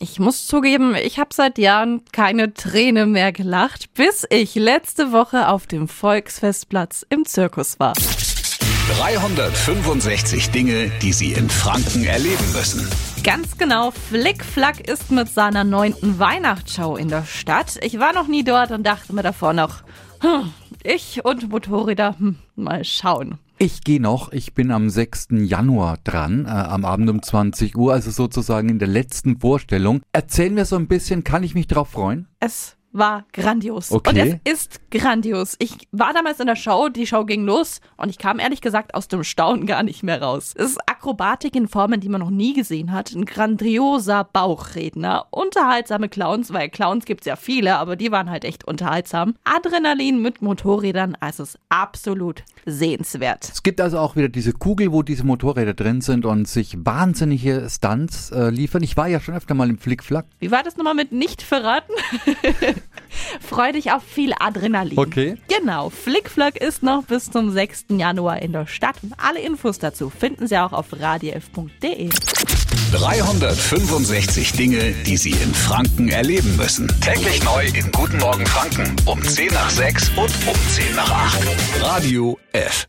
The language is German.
Ich muss zugeben, ich habe seit Jahren keine Träne mehr gelacht, bis ich letzte Woche auf dem Volksfestplatz im Zirkus war. 365 Dinge, die Sie in Franken erleben müssen. Ganz genau, Flickflack ist mit seiner neunten Weihnachtsshow in der Stadt. Ich war noch nie dort und dachte mir davor noch, hm, ich und Motorräder, hm, mal schauen. Ich gehe noch, ich bin am 6. Januar dran, äh, am Abend um 20 Uhr, also sozusagen in der letzten Vorstellung. Erzähl mir so ein bisschen, kann ich mich drauf freuen? Es war grandios. Okay. Und es ist grandios. Ich war damals in der Show, die Show ging los und ich kam ehrlich gesagt aus dem Staunen gar nicht mehr raus. Es ist Akrobatik in Formen, die man noch nie gesehen hat. Ein grandioser Bauchredner, unterhaltsame Clowns, weil Clowns gibt's ja viele, aber die waren halt echt unterhaltsam. Adrenalin mit Motorrädern, also es ist absolut sehenswert. Es gibt also auch wieder diese Kugel, wo diese Motorräder drin sind und sich wahnsinnige Stunts äh, liefern. Ich war ja schon öfter mal im Flickflack. Wie war das nochmal mit nicht verraten? Freu dich auf viel Adrenalin. Okay. Genau, Flickflack ist noch bis zum 6. Januar in der Stadt und alle Infos dazu finden Sie auch auf radiof.de. 365 Dinge, die Sie in Franken erleben müssen. Täglich neu in Guten Morgen Franken um 10 nach 6 und um 10 nach 8. Radio F.